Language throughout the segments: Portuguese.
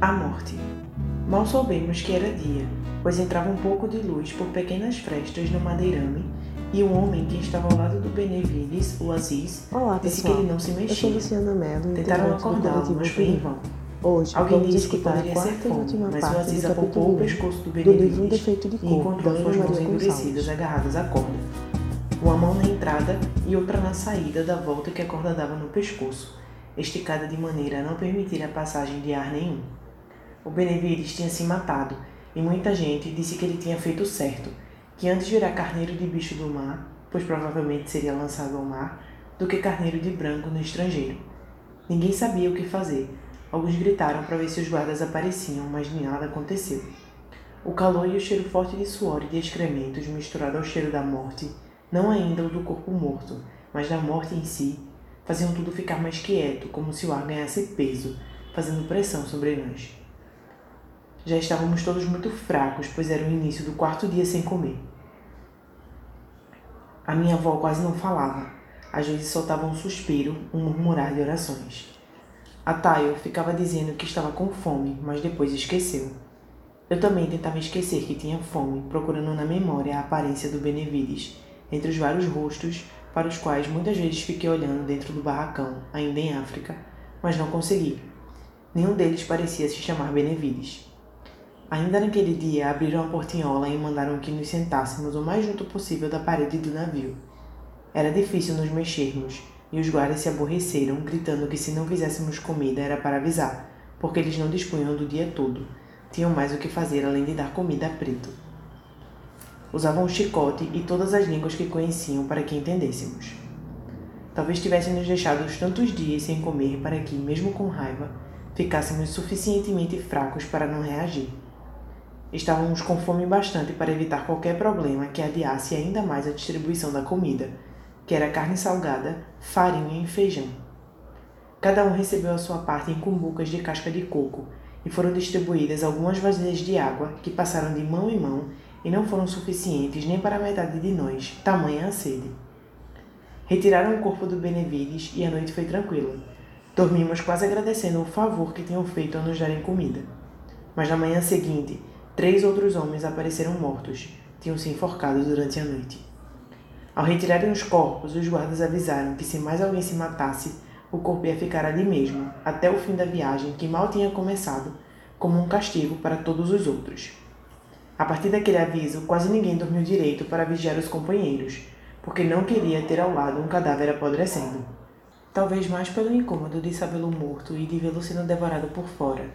A morte. Mal soubemos que era dia, pois entrava um pouco de luz por pequenas frestas no madeirame e um homem que estava ao lado do Benevides, o Aziz, Olá, disse pessoal. que ele não se Eu sou mexia. Luciana Mello, Tentaram do acordá-lo, mas foi em vão. Hoje Alguém disse que poderia ser fome, mas o Aziz do capítulo o 1 pescoço do do livro Um Benevides Defeito de e encontrou suas mãos endurecidas agarradas à corda. Uma mão na entrada e outra na saída da volta que a corda dava no pescoço, esticada de maneira a não permitir a passagem de ar nenhum. O Benevides tinha se matado e muita gente disse que ele tinha feito certo, que antes virar carneiro de bicho do mar, pois provavelmente seria lançado ao mar, do que carneiro de branco no estrangeiro. Ninguém sabia o que fazer. Alguns gritaram para ver se os guardas apareciam, mas nada aconteceu. O calor e o cheiro forte de suor e de excrementos misturado ao cheiro da morte, não ainda o do corpo morto, mas da morte em si, faziam tudo ficar mais quieto, como se o ar ganhasse peso, fazendo pressão sobre nós. Já estávamos todos muito fracos, pois era o início do quarto dia sem comer. A minha avó quase não falava. Às vezes soltava um suspiro, um murmurar de orações. A Tayo ficava dizendo que estava com fome, mas depois esqueceu. Eu também tentava esquecer que tinha fome, procurando na memória a aparência do Benevides, entre os vários rostos para os quais muitas vezes fiquei olhando dentro do barracão, ainda em África, mas não consegui. Nenhum deles parecia se chamar Benevides. Ainda naquele dia, abriram a portinhola e mandaram que nos sentássemos o mais junto possível da parede do navio. Era difícil nos mexermos, e os guardas se aborreceram, gritando que se não fizéssemos comida era para avisar, porque eles não dispunham do dia todo. Tinham mais o que fazer além de dar comida a preto. Usavam chicote e todas as línguas que conheciam para que entendêssemos. Talvez tivessem nos deixado tantos dias sem comer para que, mesmo com raiva, ficássemos suficientemente fracos para não reagir. Estávamos com fome bastante para evitar qualquer problema que adiasse ainda mais a distribuição da comida, que era carne salgada, farinha e feijão. Cada um recebeu a sua parte em cumbucas de casca de coco e foram distribuídas algumas vasilhas de água que passaram de mão em mão e não foram suficientes nem para a metade de nós, tamanha a sede. Retiraram o corpo do Benevides e a noite foi tranquila. Dormimos quase agradecendo o favor que tinham feito a nos darem comida. Mas na manhã seguinte, três outros homens apareceram mortos, tinham se enforcado durante a noite. Ao retirarem os corpos, os guardas avisaram que se mais alguém se matasse, o corpo ia ficar ali mesmo, até o fim da viagem que mal tinha começado, como um castigo para todos os outros. A partir daquele aviso, quase ninguém dormiu direito para vigiar os companheiros, porque não queria ter ao lado um cadáver apodrecendo. Talvez mais pelo incômodo de sabê-lo morto e de vê-lo sendo devorado por fora,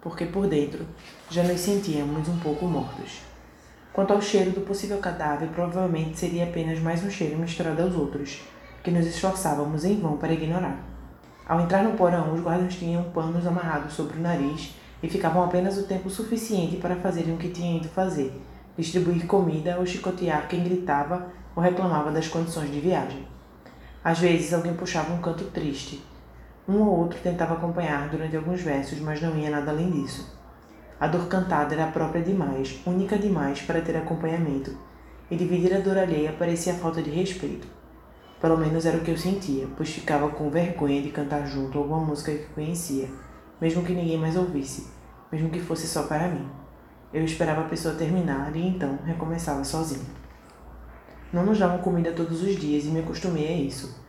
porque por dentro já nos sentíamos um pouco mortos. Quanto ao cheiro do possível cadáver, provavelmente seria apenas mais um cheiro misturado aos outros, que nos esforçávamos em vão para ignorar. Ao entrar no porão, os guardas tinham panos amarrados sobre o nariz e ficavam apenas o tempo suficiente para fazerem o que tinham ido fazer, distribuir comida ou chicotear quem gritava ou reclamava das condições de viagem. Às vezes alguém puxava um canto triste. Um ou outro tentava acompanhar durante alguns versos, mas não ia nada além disso. A dor cantada era própria demais, única demais para ter acompanhamento, e dividir a dor alheia parecia falta de respeito. Pelo menos era o que eu sentia, pois ficava com vergonha de cantar junto alguma música que conhecia, mesmo que ninguém mais ouvisse, mesmo que fosse só para mim. Eu esperava a pessoa terminar e então recomeçava sozinho. Não nos davam comida todos os dias e me acostumei a isso.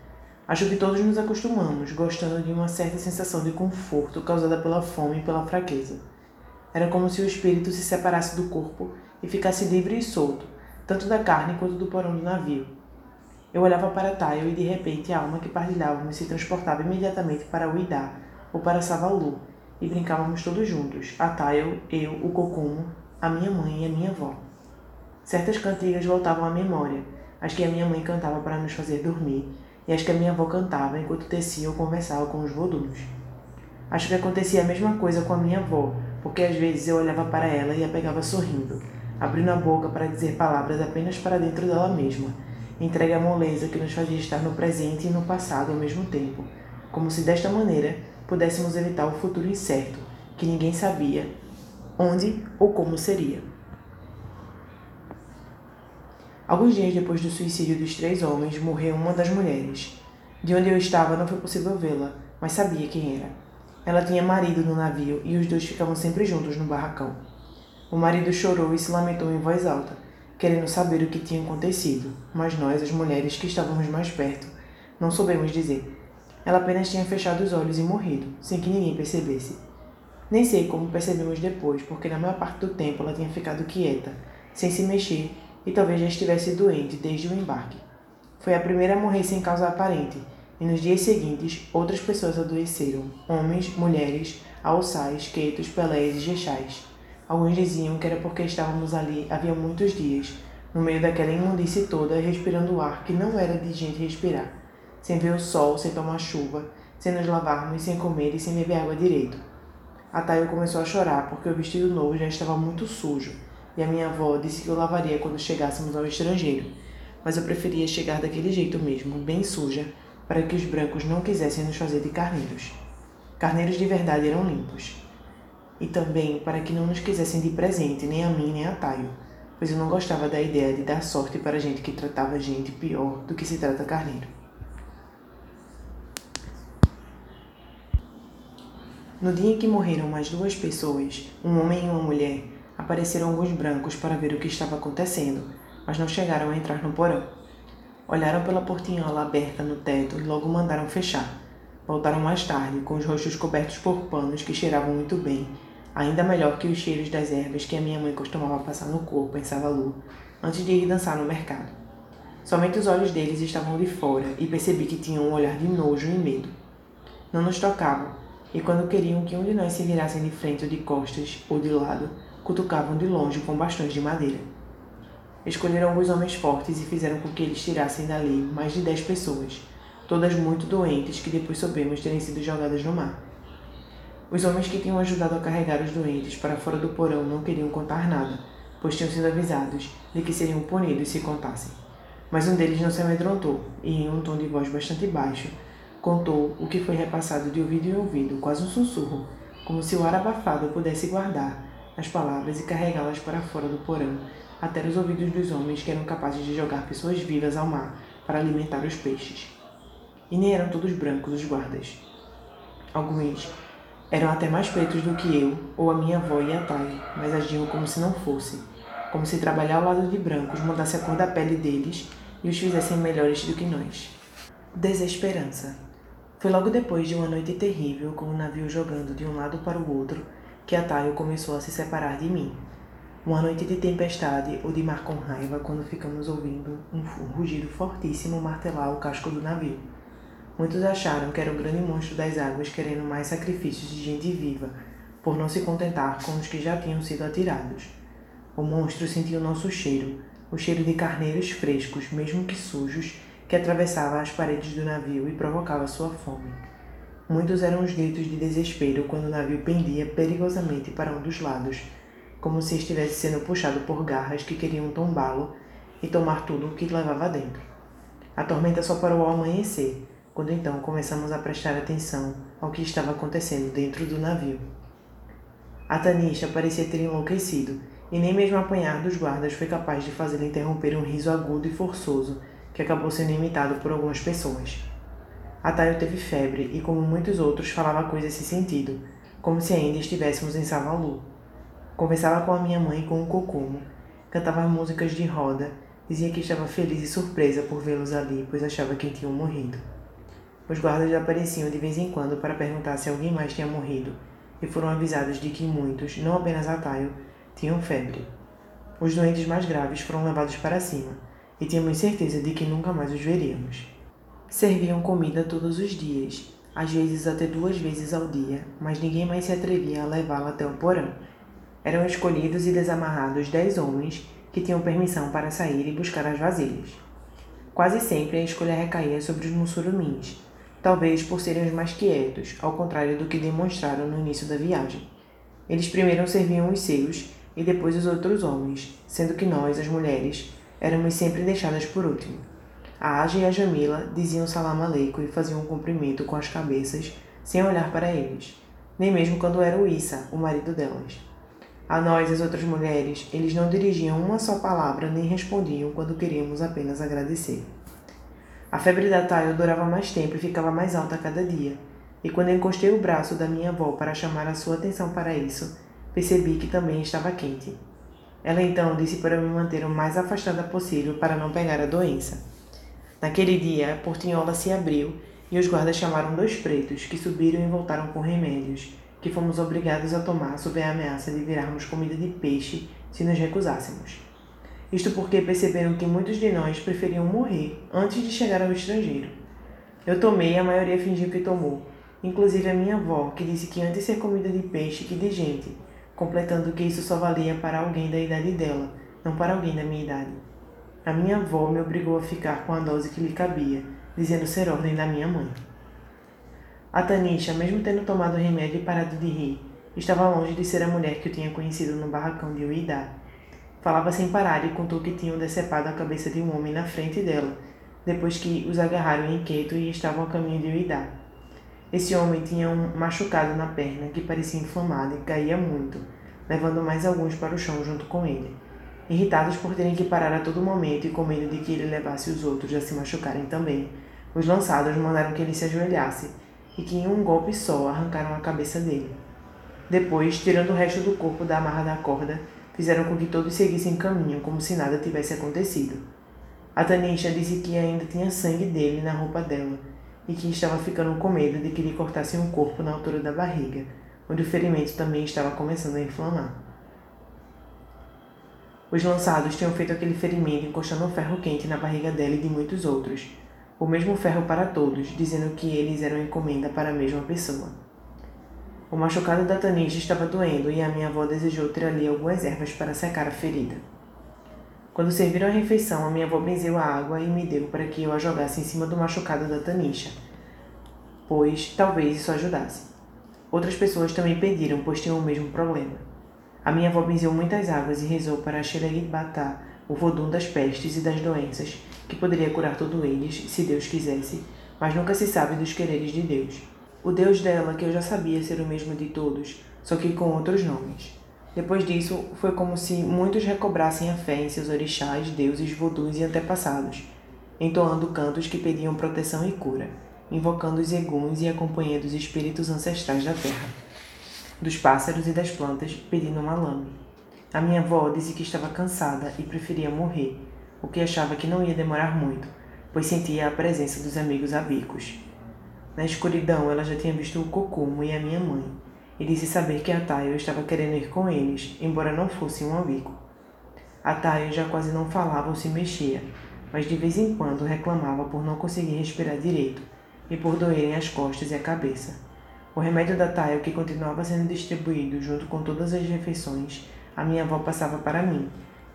Acho que todos nos acostumamos, gostando de uma certa sensação de conforto causada pela fome e pela fraqueza. Era como se o espírito se separasse do corpo e ficasse livre e solto, tanto da carne quanto do porão do navio. Eu olhava para Tayo e de repente a alma que partilhávamos se transportava imediatamente para Uidá ou para Savalu e brincávamos todos juntos, a Tayo, eu, o Kokumo, a minha mãe e a minha avó. Certas cantigas voltavam à memória, as que a minha mãe cantava para nos fazer dormir e as que a minha avó cantava enquanto tecia ou conversava com os voduns. Acho que acontecia a mesma coisa com a minha avó, porque às vezes eu olhava para ela e a pegava sorrindo, abrindo a boca para dizer palavras apenas para dentro dela mesma, entregue à moleza que nos fazia estar no presente e no passado ao mesmo tempo, como se desta maneira pudéssemos evitar o futuro incerto, que ninguém sabia onde ou como seria. Alguns dias depois do suicídio dos três homens, morreu uma das mulheres. De onde eu estava não foi possível vê-la, mas sabia quem era. Ela tinha marido no navio e os dois ficavam sempre juntos no barracão. O marido chorou e se lamentou em voz alta, querendo saber o que tinha acontecido, mas nós, as mulheres que estávamos mais perto, não soubemos dizer. Ela apenas tinha fechado os olhos e morrido, sem que ninguém percebesse. Nem sei como percebemos depois, porque na maior parte do tempo ela tinha ficado quieta, sem se mexer e talvez já estivesse doente desde o embarque. Foi a primeira a morrer sem causa aparente, e nos dias seguintes outras pessoas adoeceram: homens, mulheres, alçais, quetos, pelés e jechais. Alguns diziam que era porque estávamos ali havia muitos dias, no meio daquela imundície toda, respirando o ar que não era de gente respirar, sem ver o sol, sem tomar chuva, sem nos lavarmos, sem comer e sem beber água direito. A Tayo começou a chorar porque o vestido novo já estava muito sujo e a minha avó disse que eu lavaria quando chegássemos ao estrangeiro, mas eu preferia chegar daquele jeito mesmo, bem suja, para que os brancos não quisessem nos fazer de carneiros. Carneiros de verdade eram limpos e também para que não nos quisessem de presente, nem a mim nem a Taio, pois eu não gostava da ideia de dar sorte para gente que tratava gente pior do que se trata carneiro. No dia em que morreram mais duas pessoas, um homem e uma mulher, apareceram alguns brancos para ver o que estava acontecendo, mas não chegaram a entrar no porão. Olharam pela portinhola aberta no teto e logo mandaram fechar. Voltaram mais tarde, com os rostos cobertos por panos que cheiravam muito bem Ainda melhor que os cheiros das ervas que a minha mãe costumava passar no corpo, pensava Lu, antes de ir dançar no mercado. Somente os olhos deles estavam de fora e percebi que tinham um olhar de nojo e medo. Não nos tocavam, e quando queriam que um de nós se virassem de frente ou de costas ou de lado, cutucavam de longe com bastões de madeira. Escolheram alguns homens fortes e fizeram com que eles tirassem dali mais de dez pessoas, todas muito doentes que depois soubemos terem sido jogadas no mar. Os homens que tinham ajudado a carregar os doentes para fora do porão não queriam contar nada, pois tinham sido avisados de que seriam punidos se contassem. Mas um deles não se amedrontou e, em um tom de voz bastante baixo, contou o que foi repassado de ouvido em ouvido, quase um sussurro, como se o ar abafado pudesse guardar as palavras e carregá-las para fora do porão, até os ouvidos dos homens que eram capazes de jogar pessoas vivas ao mar para alimentar os peixes. E nem eram todos brancos os guardas. Alguns eram até mais pretos do que eu, ou a minha avó e a Thay, mas agiam como se não fosse, como se trabalhar ao lado de brancos mudasse a cor da pele deles e os fizessem melhores do que nós. Desesperança. Foi logo depois de uma noite terrível, com o navio jogando de um lado para o outro, que a Tayo começou a se separar de mim. Uma noite de tempestade ou de mar com raiva, quando ficamos ouvindo um rugido fortíssimo martelar o casco do navio. Muitos acharam que era o grande monstro das águas querendo mais sacrifícios de gente viva, por não se contentar com os que já tinham sido atirados. O monstro sentiu nosso cheiro, o cheiro de carneiros frescos, mesmo que sujos, que atravessava as paredes do navio e provocava sua fome. Muitos eram os gritos de desespero quando o navio pendia perigosamente para um dos lados, como se estivesse sendo puxado por garras que queriam tombá-lo e tomar tudo o que levava dentro. A tormenta só parou ao amanhecer, quando então começamos a prestar atenção ao que estava acontecendo dentro do navio. A Tanisha parecia ter enlouquecido, e nem mesmo apanhar dos guardas foi capaz de fazê-la interromper um riso agudo e forçoso que acabou sendo imitado por algumas pessoas. A Tayo teve febre e, como muitos outros, falava coisas sem sentido, como se ainda estivéssemos em Savalu. Conversava com a minha mãe com um cocumo, cantava músicas de roda, dizia que estava feliz e surpresa por vê-los ali, pois achava que tinham morrido. Os guardas apareciam de vez em quando para perguntar se alguém mais tinha morrido, e foram avisados de que muitos, não apenas a Tayo, tinham febre. Os doentes mais graves foram levados para cima, e tínhamos certeza de que nunca mais os veríamos. Serviam comida todos os dias, às vezes até duas vezes ao dia, mas ninguém mais se atrevia a levá-la até o porão. Eram escolhidos e desamarrados dez homens que tinham permissão para sair e buscar as vasilhas. Quase sempre a escolha recaía sobre os mussurumins, talvez por serem os mais quietos, ao contrário do que demonstraram no início da viagem. Eles primeiro serviam os seus e depois os outros homens, sendo que nós, as mulheres, éramos sempre deixadas por último. A Aja e a Jamila diziam salam aleikum e faziam um cumprimento com as cabeças, sem olhar para eles, nem mesmo quando era o Issa, o marido delas. A nós, as outras mulheres, eles não dirigiam uma só palavra nem respondiam quando queríamos apenas agradecer. A febre da Tayo durava mais tempo e ficava mais alta a cada dia. e quando encostei o braço da minha avó para chamar a sua atenção para isso, percebi que também estava quente. Ela então disse para me manter o mais afastada possível para não pegar a doença. Naquele dia, a portinhola se abriu e os guardas chamaram dois pretos, que subiram e voltaram com remédios, que fomos obrigados a tomar sob a ameaça de virarmos comida de peixe se nos recusássemos. Isto porque perceberam que muitos de nós preferiam morrer antes de chegar ao estrangeiro. Eu tomei e a maioria fingiu que tomou, inclusive a minha avó, que disse que antes ser comida de peixe que de gente, completando que isso só valia para alguém da idade dela, não para alguém da minha idade. A minha avó me obrigou a ficar com a dose que lhe cabia, dizendo ser ordem da minha mãe. A Tanisha, mesmo tendo tomado o remédio e parado de rir, estava longe de ser a mulher que eu tinha conhecido no barracão de Uidá. Falava sem parar e contou que tinham decepado a cabeça de um homem na frente dela, depois que os agarraram em Queto e estavam a caminho de Uidá. Esse homem tinha um machucado na perna que parecia inflamado e caía muito, levando mais alguns para o chão junto com ele. Irritados por terem que parar a todo momento e com medo de que ele levasse os outros a se machucarem também, os lançados mandaram que ele se ajoelhasse e que em um golpe só arrancaram a cabeça dele. Depois, tirando o resto do corpo da amarra da corda, fizeram com que todos seguissem caminho como se nada tivesse acontecido. A Tanisha disse que ainda tinha sangue dele na roupa dela e que estava ficando com medo de que lhe cortassem o corpo na altura da barriga, onde o ferimento também estava começando a inflamar. Os lançados tinham feito aquele ferimento encostando um ferro quente na barriga dela e de muitos outros, o mesmo ferro para todos, dizendo que eles eram encomenda para a mesma pessoa. O machucado da Tanisha estava doendo e a minha avó desejou ter ali algumas ervas para secar a ferida. Quando serviram a refeição, a minha avó benzeu a água e me deu para que eu a jogasse em cima do machucado da Tanisha, pois talvez isso ajudasse. Outras pessoas também pediram, pois tinham o mesmo problema. A minha avó benzeu muitas águas e rezou para Xeregit Batá, o vodum das pestes e das doenças, que poderia curar todos eles, se Deus quisesse, mas nunca se sabe dos quereres de Deus. O Deus dela, que eu já sabia ser o mesmo de todos, só que com outros nomes. Depois disso, foi como se muitos recobrassem a fé em seus orixás, deuses, voduns e antepassados, entoando cantos que pediam proteção e cura, invocando os eguns e acompanhando os espíritos ancestrais da terra dos pássaros e das plantas, pedindo uma lame. A minha avó disse que estava cansada e preferia morrer, o que achava que não ia demorar muito, pois sentia a presença dos amigos abicos. Na escuridão, ela já tinha visto o Cocumo e a minha mãe, e disse saber que a Tayo estava querendo ir com eles, embora não fosse um abico. A Tayo já quase não falava ou se mexia, mas de vez em quando reclamava por não conseguir respirar direito e por doerem as costas e a cabeça. O remédio da Tayo, que continuava sendo distribuído junto com todas as refeições, a minha avó passava para mim,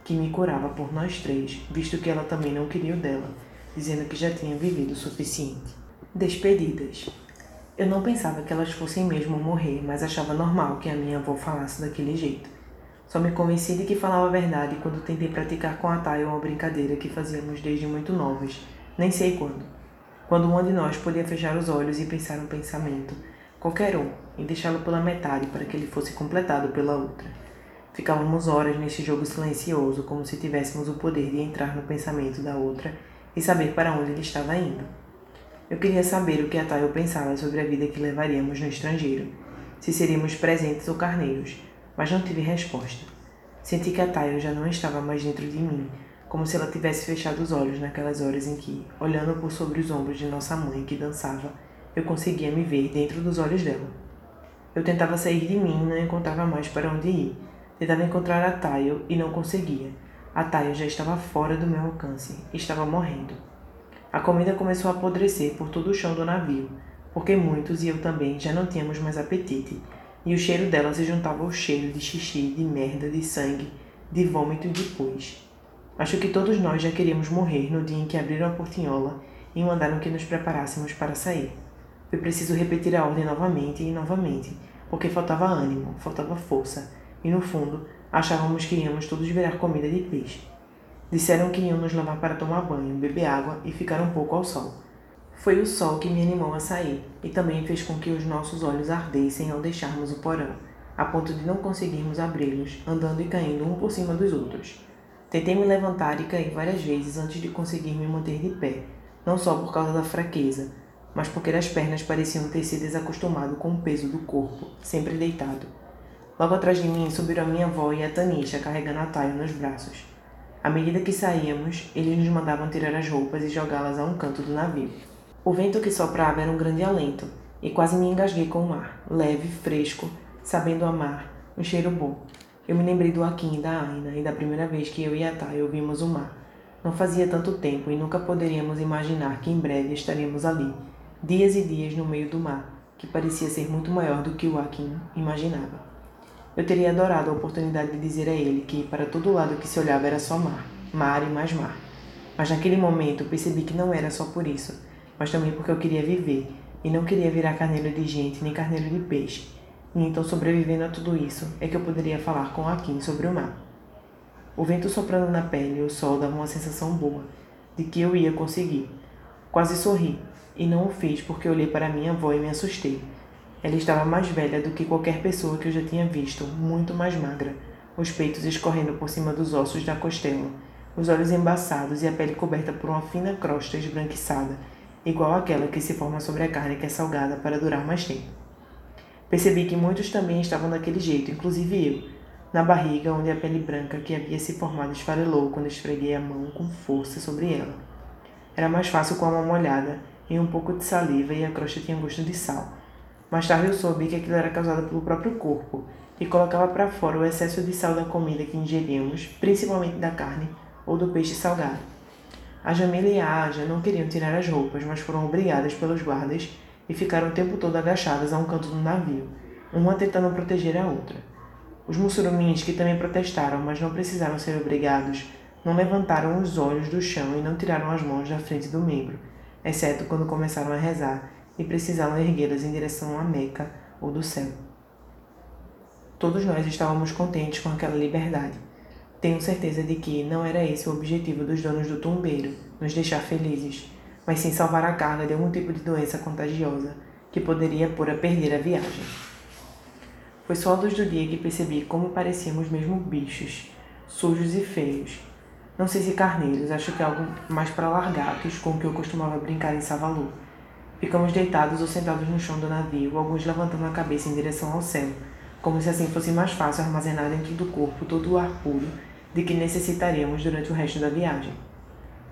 que me curava por nós três, visto que ela também não queria o dela, dizendo que já tinha vivido o suficiente. Despedidas. Eu não pensava que elas fossem mesmo morrer, mas achava normal que a minha avó falasse daquele jeito. Só me convenci de que falava a verdade quando tentei praticar com a Tayo uma brincadeira que fazíamos desde muito novos, nem sei quando. Quando uma de nós podia fechar os olhos e pensar um pensamento, qualquer um, e deixá-lo pela metade para que ele fosse completado pela outra. Ficávamos horas nesse jogo silencioso, como se tivéssemos o poder de entrar no pensamento da outra e saber para onde ele estava indo. Eu queria saber o que a Tayo pensava sobre a vida que levaríamos no estrangeiro, se seríamos presentes ou carneiros, mas não tive resposta. Senti que a Tayo já não estava mais dentro de mim, como se ela tivesse fechado os olhos naquelas horas em que, olhando por sobre os ombros de nossa mãe que dançava, eu conseguia me ver dentro dos olhos dela. Eu tentava sair de mim e não encontrava mais para onde ir. Tentava encontrar a Tayo e não conseguia. A Tayo já estava fora do meu alcance. Estava morrendo. A comida começou a apodrecer por todo o chão do navio, porque muitos e eu também já não tínhamos mais apetite, e o cheiro dela se juntava ao cheiro de xixi, de merda, de sangue, de vômito e de pus. Acho que todos nós já queríamos morrer no dia em que abriram a portinhola e mandaram que nos preparássemos para sair. Foi preciso repetir a ordem novamente e novamente, porque faltava ânimo, faltava força, e no fundo achávamos que íamos todos virar comida de peixe. Disseram que iam nos levar para tomar banho, beber água e ficar um pouco ao sol. Foi o sol que me animou a sair e também fez com que os nossos olhos ardessem ao deixarmos o porão, a ponto de não conseguirmos abri-los, andando e caindo um por cima dos outros. Tentei me levantar e cair várias vezes antes de conseguir me manter de pé, não só por causa da fraqueza, mas porque as pernas pareciam ter se desacostumado com o peso do corpo, sempre deitado. Logo atrás de mim subiram a minha avó e a Tanisha carregando a Tayo nos braços. À medida que saíamos, eles nos mandavam tirar as roupas e jogá-las a um canto do navio. O vento que soprava era um grande alento, e quase me engasguei com o mar, leve, fresco, sabendo amar, um cheiro bom. Eu me lembrei do Akin e da Aina e da primeira vez que eu e a Thay ouvimos o mar. Não fazia tanto tempo e nunca poderíamos imaginar que em breve estaríamos ali, dias e dias no meio do mar, que parecia ser muito maior do que o Akin imaginava. Eu teria adorado a oportunidade de dizer a ele que para todo lado que se olhava era só mar, mar e mais mar. Mas naquele momento percebi que não era só por isso, mas também porque eu queria viver e não queria virar carneiro de gente nem carneiro de peixe. E então, sobrevivendo a tudo isso, é que eu poderia falar com Akin sobre o mar. O vento soprando na pele e o sol davam uma sensação boa, de que eu ia conseguir. Quase sorri, e não o fiz porque olhei para minha avó e me assustei. Ela estava mais velha do que qualquer pessoa que eu já tinha visto, muito mais magra, os peitos escorrendo por cima dos ossos da costela, os olhos embaçados e a pele coberta por uma fina crosta esbranquiçada, igual àquela que se forma sobre a carne que é salgada para durar mais tempo. Percebi que muitos também estavam daquele jeito, inclusive eu, na barriga onde a pele branca que havia se formado esfarelou quando esfreguei a mão com força sobre ela. Era mais fácil com a mão molhada e um pouco de saliva e a crosta tinha gosto de sal mais tarde eu soube que aquilo era causado pelo próprio corpo e colocava para fora o excesso de sal da comida que ingeríamos, principalmente da carne ou do peixe salgado. A Jamila e a Aja não queriam tirar as roupas, mas foram obrigadas pelos guardas e ficaram o tempo todo agachadas a um canto do navio, uma tentando proteger a outra. Os mussurumins, que também protestaram, mas não precisaram ser obrigados, não levantaram os olhos do chão e não tiraram as mãos da frente do membro, exceto quando começaram a rezar e precisavam erguê-las em direção à Meca ou do céu. Todos nós estávamos contentes com aquela liberdade. Tenho certeza de que não era esse o objetivo dos donos do tumbeiro, nos deixar felizes, mas sim salvar a carga de algum tipo de doença contagiosa que poderia pôr a perder a viagem. Foi só a luz do dia que percebi como parecíamos mesmo bichos, sujos e feios. Não sei se carneiros, acho que é algo mais para largatos com o que eu costumava brincar em Savalu Ficamos deitados ou sentados no chão do navio, alguns levantando a cabeça em direção ao céu, como se assim fosse mais fácil armazenar dentro do corpo todo o ar puro de que necessitaríamos durante o resto da viagem.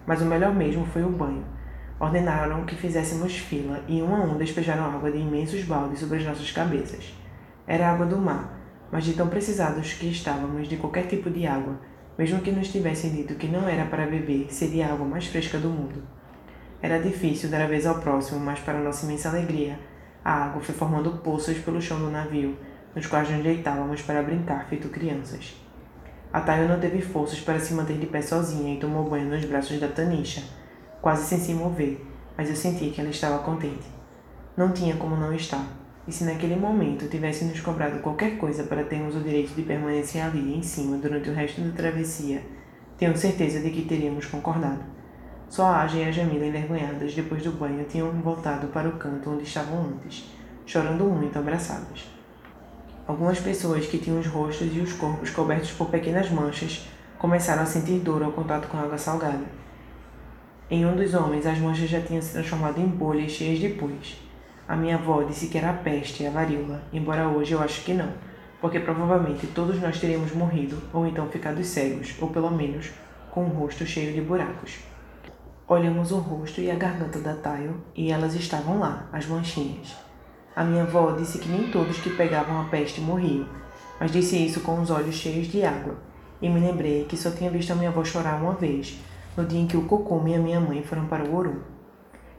Mas o melhor mesmo foi o banho. Ordenaram que fizéssemos fila e um a um despejaram água de imensos baldes sobre as nossas cabeças. Era água do mar, mas de tão precisados que estávamos de qualquer tipo de água, mesmo que nos tivessem dito que não era para beber, seria a água mais fresca do mundo. Era difícil dar a vez ao próximo, mas para nossa imensa alegria, a água foi formando poças pelo chão do navio, nos quais nos deitávamos para brincar feito crianças. A Tayo não teve forças para se manter de pé sozinha e tomou banho nos braços da Tanisha, quase sem se mover, mas eu senti que ela estava contente. Não tinha como não estar, e se naquele momento tivesse nos cobrado qualquer coisa para termos o direito de permanecer ali em cima durante o resto da travessia, tenho certeza de que teríamos concordado. Só a Aja e a Jamila, envergonhadas depois do banho, tinham voltado para o canto onde estavam antes, chorando muito abraçadas. Algumas pessoas que tinham os rostos e os corpos cobertos por pequenas manchas começaram a sentir dor ao contato com a água salgada. Em um dos homens, as manchas já tinham se transformado em bolhas cheias de pus. A minha avó disse que era a peste e a varíola, embora hoje eu acho que não, porque provavelmente todos nós teríamos morrido ou então ficado cegos, ou pelo menos com o rosto cheio de buracos. Olhamos o rosto e a garganta da Tayo e elas estavam lá, as manchinhas. A minha avó disse que nem todos que pegavam a peste morriam, mas disse isso com os olhos cheios de água. E me lembrei que só tinha visto a minha avó chorar uma vez, no dia em que o Cocome e a minha mãe foram para o Ouro.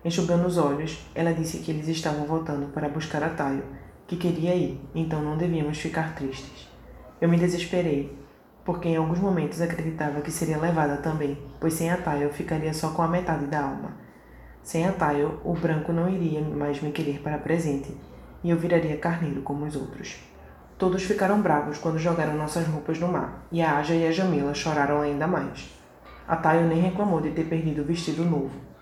Enxugando os olhos, ela disse que eles estavam voltando para buscar a Tayo, que queria ir, então não devíamos ficar tristes. Eu me desesperei porque em alguns momentos acreditava que seria levada também, pois sem a Tayo ficaria só com a metade da alma. Sem a Tayo, o branco não iria mais me querer para presente, e eu viraria carneiro como os outros. Todos ficaram bravos quando jogaram nossas roupas no mar, e a Aja e a Jamila choraram ainda mais. A Tayo nem reclamou de ter perdido o vestido novo.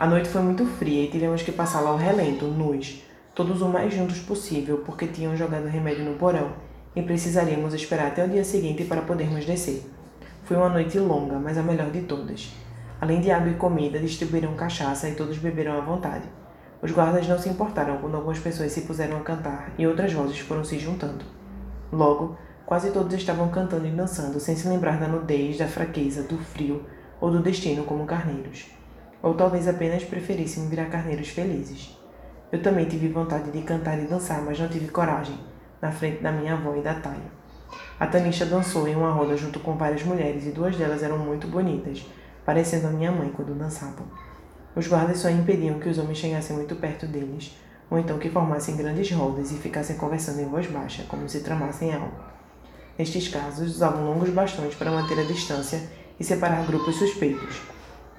A noite foi muito fria e tivemos que passá-la ao relento, nus, todos o mais juntos possível, porque tinham jogado remédio no porão e precisaríamos esperar até o dia seguinte para podermos descer. Foi uma noite longa, mas a melhor de todas. Além de água e comida, distribuíram cachaça e todos beberam à vontade. Os guardas não se importaram quando algumas pessoas se puseram a cantar e outras vozes foram se juntando. Logo, quase todos estavam cantando e dançando sem se lembrar da nudez, da fraqueza, do frio ou do destino como carneiros. Ou talvez apenas preferissem virar carneiros felizes. Eu também tive vontade de cantar e dançar, mas não tive coragem, na frente da minha avó e da Taia. A Tanisha dançou em uma roda junto com várias mulheres e duas delas eram muito bonitas, parecendo a minha mãe quando dançavam. Os guardas só impediam que os homens chegassem muito perto deles, ou então que formassem grandes rodas e ficassem conversando em voz baixa, como se tramassem algo. Nestes casos, usavam longos bastões para manter a distância e separar grupos suspeitos.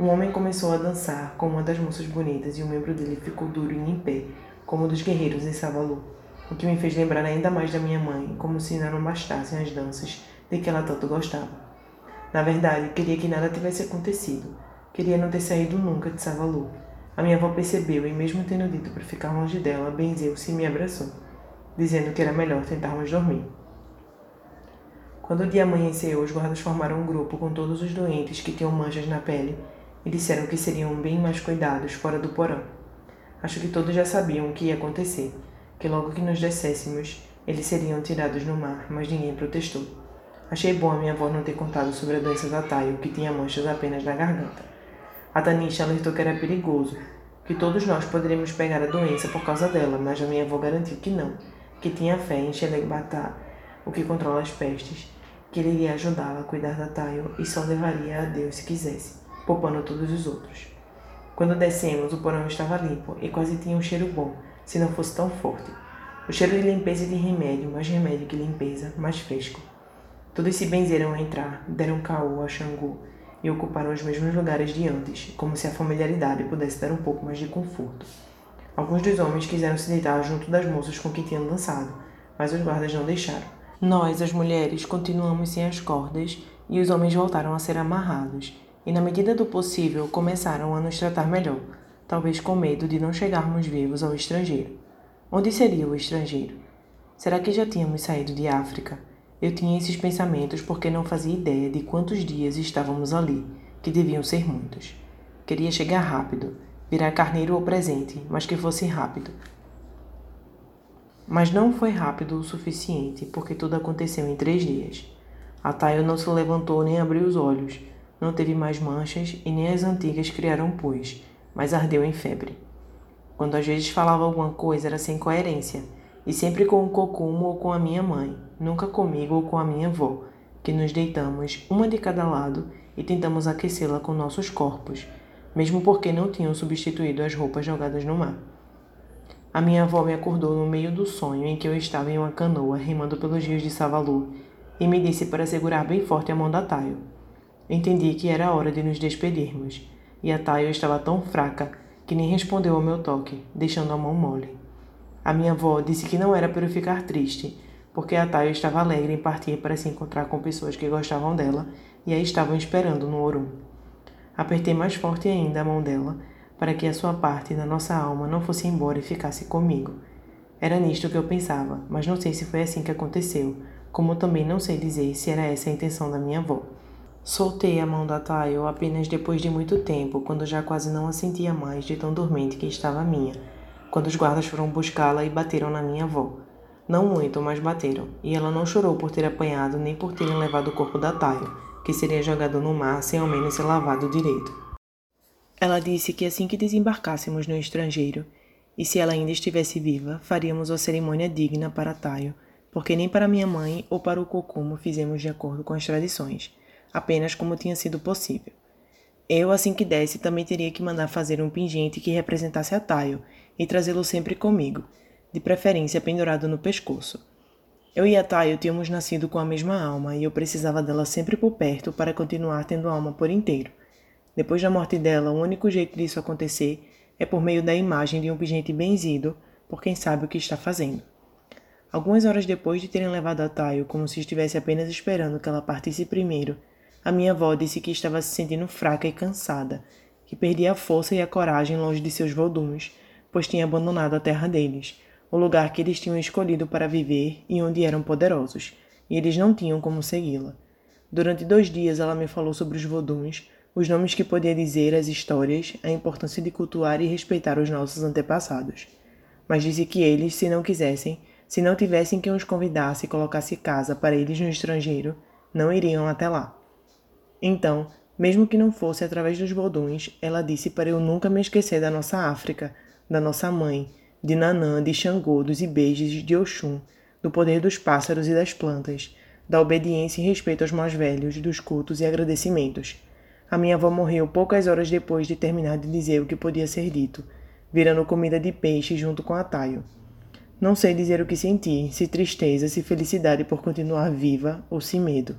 Um homem começou a dançar com uma das moças bonitas e o membro dele ficou duro e em pé, como o dos guerreiros em Savalu o que me fez lembrar ainda mais da minha mãe, como se não bastassem as danças de que ela tanto gostava. Na verdade, queria que nada tivesse acontecido. Queria não ter saído nunca de Savalu. A minha avó percebeu e, mesmo tendo dito para ficar longe dela, benzeu-se e me abraçou, dizendo que era melhor tentarmos dormir. Quando o dia amanheceu, os guardas formaram um grupo com todos os doentes que tinham manchas na pele e disseram que seriam bem mais cuidados fora do porão. Acho que todos já sabiam o que ia acontecer que logo que nos descêssemos, eles seriam tirados no mar, mas ninguém protestou. Achei bom a minha avó não ter contado sobre a doença da Tayo, que tinha manchas apenas na garganta. A Tanisha alertou que era perigoso, que todos nós poderíamos pegar a doença por causa dela, mas a minha avó garantiu que não, que tinha fé em Xelegbatá, o que controla as pestes, que ele iria ajudá-la a cuidar da Tayo e só levaria a Deus se quisesse, poupando todos os outros. Quando descemos, o porão estava limpo e quase tinha um cheiro bom, se não fosse tão forte. O cheiro de limpeza e de remédio, mais remédio que limpeza, mais fresco. Todos se benzeram a entrar, deram caô a Xangô e ocuparam os mesmos lugares de antes, como se a familiaridade pudesse dar um pouco mais de conforto. Alguns dos homens quiseram se deitar junto das moças com quem tinham dançado, mas os guardas não deixaram. Nós, as mulheres, continuamos sem as cordas e os homens voltaram a ser amarrados, e na medida do possível começaram a nos tratar melhor, talvez com medo de não chegarmos vivos ao estrangeiro. Onde seria o estrangeiro? Será que já tínhamos saído de África? Eu tinha esses pensamentos porque não fazia ideia de quantos dias estávamos ali, que deviam ser muitos. Queria chegar rápido, virar carneiro ou presente, mas que fosse rápido. Mas não foi rápido o suficiente, porque tudo aconteceu em três dias. A Tayo não se levantou nem abriu os olhos, não teve mais manchas e nem as antigas criaram pus mas ardeu em febre. Quando às vezes falava alguma coisa era sem coerência, e sempre com o cocumo ou com a minha mãe, nunca comigo ou com a minha avó, que nos deitamos uma de cada lado e tentamos aquecê-la com nossos corpos, mesmo porque não tinham substituído as roupas jogadas no mar. A minha avó me acordou no meio do sonho em que eu estava em uma canoa remando pelos rios de Savalu e me disse para segurar bem forte a mão da Tayo. Entendi que era hora de nos despedirmos e a Tayo estava tão fraca que nem respondeu ao meu toque, deixando a mão mole. A minha avó disse que não era para eu ficar triste, porque a Tayo estava alegre em partir para se encontrar com pessoas que gostavam dela e a estavam esperando no Orum. Apertei mais forte ainda a mão dela para que a sua parte da nossa alma não fosse embora e ficasse comigo. Era nisto que eu pensava, mas não sei se foi assim que aconteceu, como também não sei dizer se era essa a intenção da minha avó. Soltei a mão da Tayo apenas depois de muito tempo, quando já quase não a sentia mais de tão dormente que estava a minha, quando os guardas foram buscá-la e bateram na minha avó. Não muito, mas bateram, e ela não chorou por ter apanhado nem por terem levado o corpo da Tayo, que seria jogado no mar sem ao menos ser lavado direito. Ela disse que assim que desembarcássemos no estrangeiro, e se ela ainda estivesse viva, faríamos uma cerimônia digna para Tayo, porque nem para minha mãe ou para o Kokumo fizemos de acordo com as tradições apenas como tinha sido possível. Eu, assim que desse, também teria que mandar fazer um pingente que representasse a Taio e trazê-lo sempre comigo, de preferência pendurado no pescoço. Eu e a Taio tínhamos nascido com a mesma alma e eu precisava dela sempre por perto para continuar tendo alma por inteiro. Depois da morte dela, o único jeito disso acontecer é por meio da imagem de um pingente benzido por quem sabe o que está fazendo. Algumas horas depois de terem levado a Taio, como se estivesse apenas esperando que ela partisse primeiro, a minha avó disse que estava se sentindo fraca e cansada, que perdia a força e a coragem longe de seus voduns, pois tinha abandonado a terra deles, o lugar que eles tinham escolhido para viver e onde eram poderosos, e eles não tinham como segui-la. Durante dois dias ela me falou sobre os voduns, os nomes que podia dizer, as histórias, a importância de cultuar e respeitar os nossos antepassados. Mas disse que eles, se não quisessem, se não tivessem quem os convidasse e colocasse casa para eles no estrangeiro, não iriam até lá. Então, mesmo que não fosse através dos boduns, ela disse para eu nunca me esquecer da nossa África, da nossa mãe, de Nanã, de Xangô, dos Ibejes, de Oxum, do poder dos pássaros e das plantas, da obediência e respeito aos mais velhos, dos cultos e agradecimentos. A minha avó morreu poucas horas depois de terminar de dizer o que podia ser dito, virando comida de peixe junto com a Taio. Não sei dizer o que senti, se tristeza, se felicidade por continuar viva ou se medo.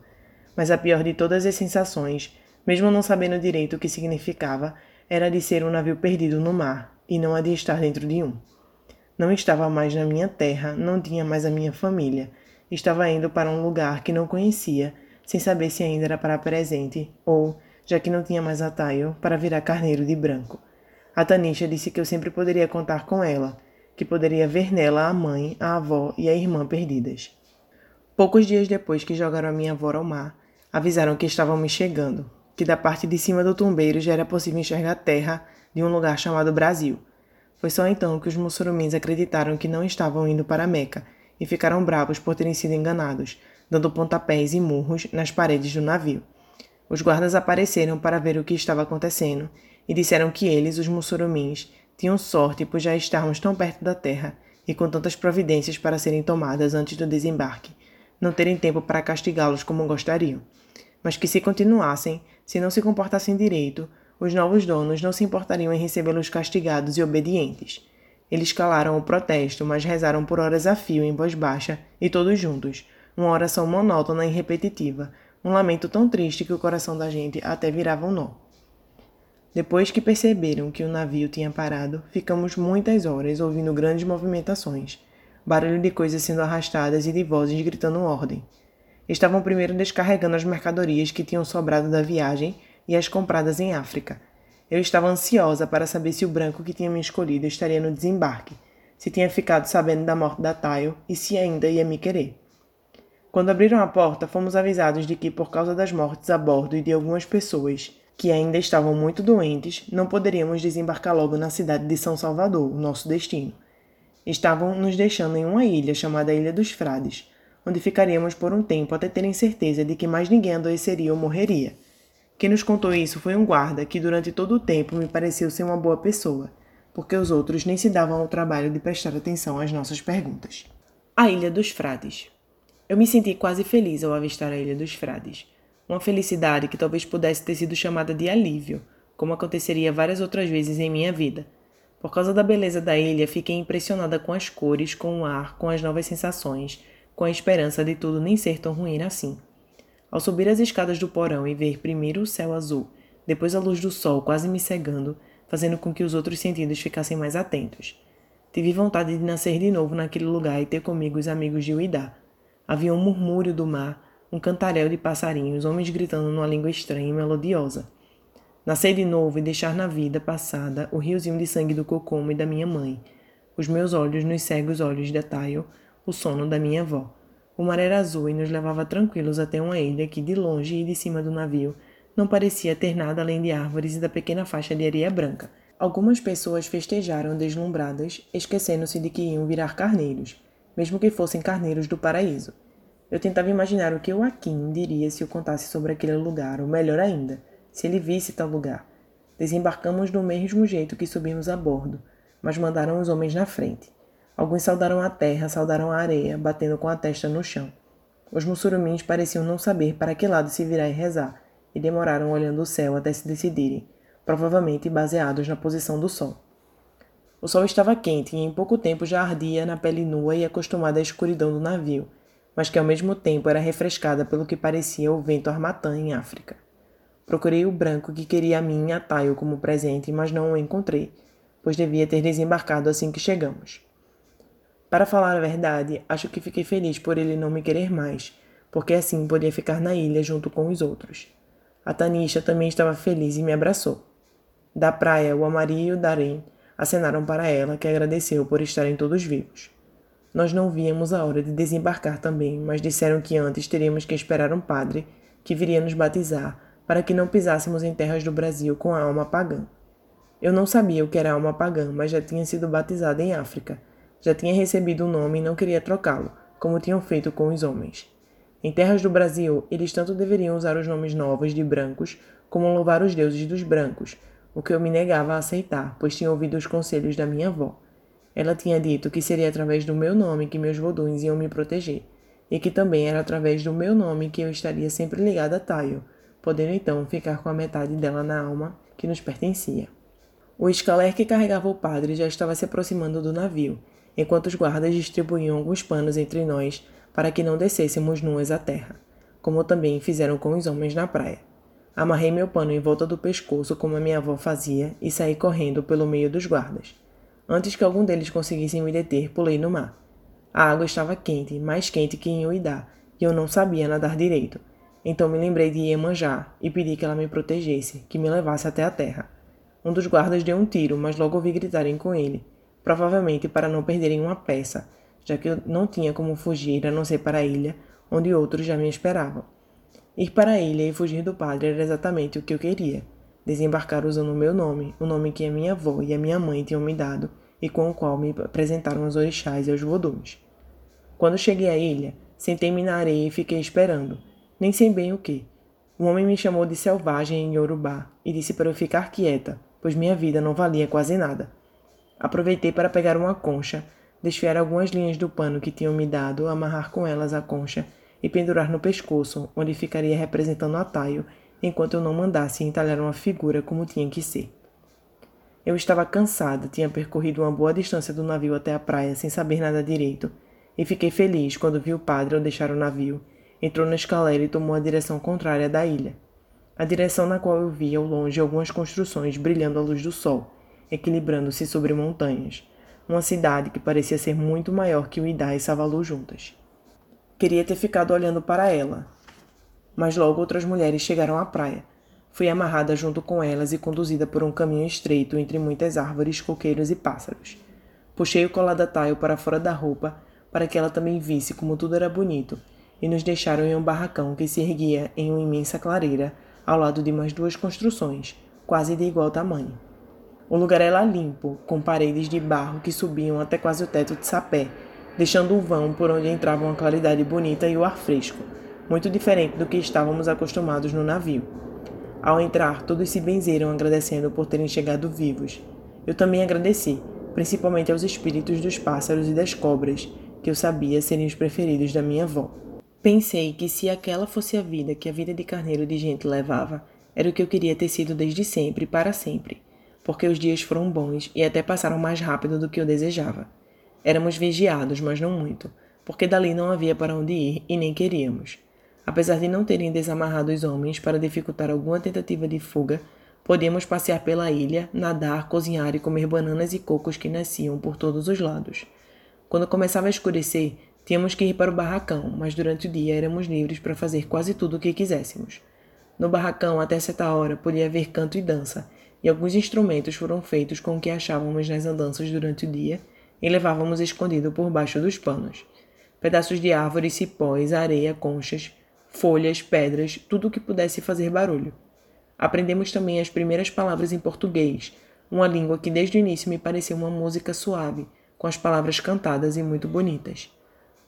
Mas a pior de todas as sensações mesmo não sabendo direito o que significava, era de ser um navio perdido no mar e não a de estar dentro de um. Não estava mais na minha terra, não tinha mais a minha família. Estava indo para um lugar que não conhecia, sem saber se ainda era para presente ou, já que não tinha mais a Tayo, para virar carneiro de branco. A Tanisha disse que eu sempre poderia contar com ela, que poderia ver nela a mãe, a avó e a irmã perdidas. Poucos dias depois que jogaram a minha avó ao mar, avisaram que estavam me chegando, que da parte de cima do tombeiro já era possível enxergar a terra de um lugar chamado Brasil. Foi só então que os muçulmanos acreditaram que não estavam indo para Meca e ficaram bravos por terem sido enganados, dando pontapés e murros nas paredes do navio. Os guardas apareceram para ver o que estava acontecendo e disseram que eles, os muçulmanos, tinham sorte por já estarmos tão perto da terra e com tantas providências para serem tomadas antes do desembarque, não terem tempo para castigá-los como gostariam, mas que se continuassem, se não se comportassem direito, os novos donos não se importariam em recebê-los castigados e obedientes. Eles calaram o protesto, mas rezaram por horas a fio em voz baixa e todos juntos, uma oração monótona e repetitiva, um lamento tão triste que o coração da gente até virava um nó. Depois que perceberam que o navio tinha parado, ficamos muitas horas ouvindo grandes movimentações, barulho de coisas sendo arrastadas e de vozes gritando ordem. Estavam primeiro descarregando as mercadorias que tinham sobrado da viagem e as compradas em África. Eu estava ansiosa para saber se o branco que tinha me escolhido estaria no desembarque, se tinha ficado sabendo da morte da Tayo e se ainda ia me querer. Quando abriram a porta, fomos avisados de que, por causa das mortes a bordo e de algumas pessoas que ainda estavam muito doentes, não poderíamos desembarcar logo na cidade de São Salvador, nosso destino. Estavam nos deixando em uma ilha chamada Ilha dos Frades, onde ficaríamos por um tempo até terem certeza de que mais ninguém adoeceria ou morreria. Quem nos contou isso foi um guarda que durante todo o tempo me pareceu ser uma boa pessoa, porque os outros nem se davam ao trabalho de prestar atenção às nossas perguntas. A Ilha dos Frades. Eu me senti quase feliz ao avistar a Ilha dos Frades. Uma felicidade que talvez pudesse ter sido chamada de alívio, como aconteceria várias outras vezes em minha vida. Por causa da beleza da ilha, fiquei impressionada com as cores, com o ar, com as novas sensações, com a esperança de tudo nem ser tão ruim assim. Ao subir as escadas do porão e ver primeiro o céu azul, depois a luz do sol quase me cegando, fazendo com que os outros sentidos ficassem mais atentos. Tive vontade de nascer de novo naquele lugar e ter comigo os amigos de Uidá. Havia um murmúrio do mar, um cantarel de passarinhos, homens gritando numa língua estranha e melodiosa. Nascer de novo e deixar na vida passada o riozinho de sangue do cocomo e da minha mãe, os meus olhos nos cegos olhos de Tayo, o sono da minha avó. O mar era azul e nos levava tranquilos até uma ilha que, de longe e de cima do navio, não parecia ter nada além de árvores e da pequena faixa de areia branca. Algumas pessoas festejaram deslumbradas, esquecendo-se de que iam virar carneiros, mesmo que fossem carneiros do paraíso. Eu tentava imaginar o que o Akin diria se eu contasse sobre aquele lugar, ou melhor ainda, se ele visse tal lugar. Desembarcamos do mesmo jeito que subimos a bordo, mas mandaram os homens na frente. Alguns saudaram a terra, saudaram a areia, batendo com a testa no chão. Os mussurumins pareciam não saber para que lado se virar e rezar, e demoraram olhando o céu até se decidirem, provavelmente baseados na posição do sol. O sol estava quente e em pouco tempo já ardia na pele nua e acostumada à escuridão do navio, mas que ao mesmo tempo era refrescada pelo que parecia o vento armatã em África. Procurei o branco que queria a mim e a Taio como presente, mas não o encontrei, pois devia ter desembarcado assim que chegamos. Para falar a verdade, acho que fiquei feliz por ele não me querer mais, porque assim podia ficar na ilha junto com os outros. A Tanisha também estava feliz e me abraçou. Da praia, o Amari e o Darim acenaram para ela, que agradeceu por estarem todos vivos. Nós não víamos a hora de desembarcar também, mas disseram que antes teríamos que esperar um padre que viria nos batizar para que não pisássemos em terras do Brasil com a alma pagã. Eu não sabia o que era alma pagã, mas já tinha sido batizada em África. Já tinha recebido um nome e não queria trocá-lo, como tinham feito com os homens. Em terras do Brasil, eles tanto deveriam usar os nomes novos de brancos como louvar os deuses dos brancos, o que eu me negava a aceitar, pois tinha ouvido os conselhos da minha avó. Ela tinha dito que seria através do meu nome que meus voduns iam me proteger, e que também era através do meu nome que eu estaria sempre ligada a Taio, podendo então ficar com a metade dela na alma que nos pertencia. O escaler que carregava o padre já estava se aproximando do navio, enquanto os guardas distribuíam alguns panos entre nós para que não descêssemos nuas à terra, como também fizeram com os homens na praia. Amarrei meu pano em volta do pescoço como a minha avó fazia e saí correndo pelo meio dos guardas. Antes que algum deles conseguissem me deter, pulei no mar. A água estava quente, mais quente que em Uidá, e eu não sabia nadar direito. Então me lembrei de Iemanjá e pedi que ela me protegesse, que me levasse até a terra. Um dos guardas deu um tiro, mas logo ouvi gritarem com ele, provavelmente para não perderem uma peça, já que eu não tinha como fugir a não ser para a ilha, onde outros já me esperavam. Ir para a ilha e fugir do padre era exatamente o que eu queria. Desembarcar usando o meu nome, o nome que a minha avó e a minha mãe tinham me dado e com o qual me apresentaram os orixás e os voduns. Quando cheguei à ilha, sentei-me na areia e fiquei esperando, nem sei bem o que. O homem me chamou de selvagem em Yorubá e disse para eu ficar quieta, pois minha vida não valia quase nada. Aproveitei para pegar uma concha, desfiar algumas linhas do pano que tinham me dado, amarrar com elas a concha e pendurar no pescoço, onde ficaria representando a Taio, enquanto eu não mandasse entalhar uma figura como tinha que ser. Eu estava cansada, tinha percorrido uma boa distância do navio até a praia sem saber nada direito, e fiquei feliz quando vi o padre ao deixar o navio. Entrou na escalera e tomou a direção contrária da ilha. A direção na qual eu via ao longe algumas construções brilhando à luz do sol, equilibrando-se sobre montanhas. Uma cidade que parecia ser muito maior que o Idá e Savalu juntas. Queria ter ficado olhando para ela, mas logo outras mulheres chegaram à praia. Fui amarrada junto com elas e conduzida por um caminho estreito entre muitas árvores, coqueiros e pássaros. Puxei o colar da Taio para fora da roupa para que ela também visse como tudo era bonito, e nos deixaram em um barracão que se erguia em uma imensa clareira, ao lado de mais duas construções, quase de igual tamanho. O lugar era limpo, com paredes de barro que subiam até quase o teto de sapé, deixando um vão por onde entrava uma claridade bonita e o ar fresco, muito diferente do que estávamos acostumados no navio. Ao entrar, todos se benzeram agradecendo por terem chegado vivos. Eu também agradeci, principalmente aos espíritos dos pássaros e das cobras, que eu sabia serem os preferidos da minha avó. Pensei que se aquela fosse a vida que a vida de carneiro de gente levava, era o que eu queria ter sido desde sempre, para sempre, porque os dias foram bons e até passaram mais rápido do que eu desejava. Éramos vigiados, mas não muito, porque dali não havia para onde ir e nem queríamos. Apesar de não terem desamarrado os homens para dificultar alguma tentativa de fuga, podíamos passear pela ilha, nadar, cozinhar e comer bananas e cocos que nasciam por todos os lados. Quando começava a escurecer, tínhamos que ir para o barracão, mas durante o dia éramos livres para fazer quase tudo o que quiséssemos. No barracão, até certa hora, podia haver canto e dança, e alguns instrumentos foram feitos com o que achávamos nas andanças durante o dia e levávamos escondido por baixo dos panos. Pedaços de árvores, cipós, areia, conchas, folhas, pedras, tudo o que pudesse fazer barulho. Aprendemos também as primeiras palavras em português, uma língua que desde o início me parecia uma música suave, com as palavras cantadas e muito bonitas.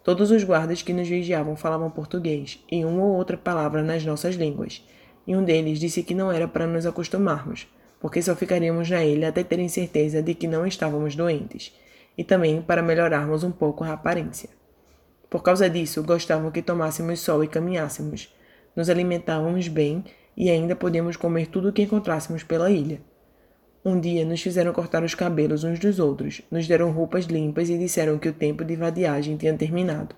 Todos os guardas que nos vigiavam falavam português e uma ou outra palavra nas nossas línguas, e um deles disse que não era para nos acostumarmos, porque só ficaríamos na ilha até terem certeza de que não estávamos doentes, e também para melhorarmos um pouco a aparência. Por causa disso, gostavam que tomássemos sol e caminhássemos, nos alimentávamos bem e ainda podíamos comer tudo o que encontrássemos pela ilha. Um dia nos fizeram cortar os cabelos uns dos outros, nos deram roupas limpas e disseram que o tempo de vadiagem tinha terminado.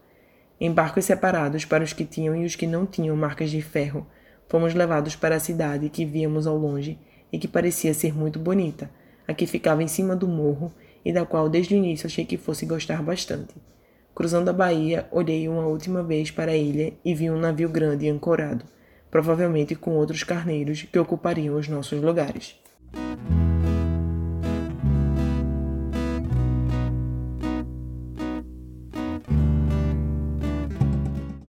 Em barcos separados para os que tinham e os que não tinham marcas de ferro, fomos levados para a cidade que víamos ao longe e que parecia ser muito bonita, a que ficava em cima do morro e da qual desde o início achei que fosse gostar bastante. Cruzando a baía, olhei uma última vez para a ilha e vi um navio grande ancorado, provavelmente com outros carneiros que ocupariam os nossos lugares.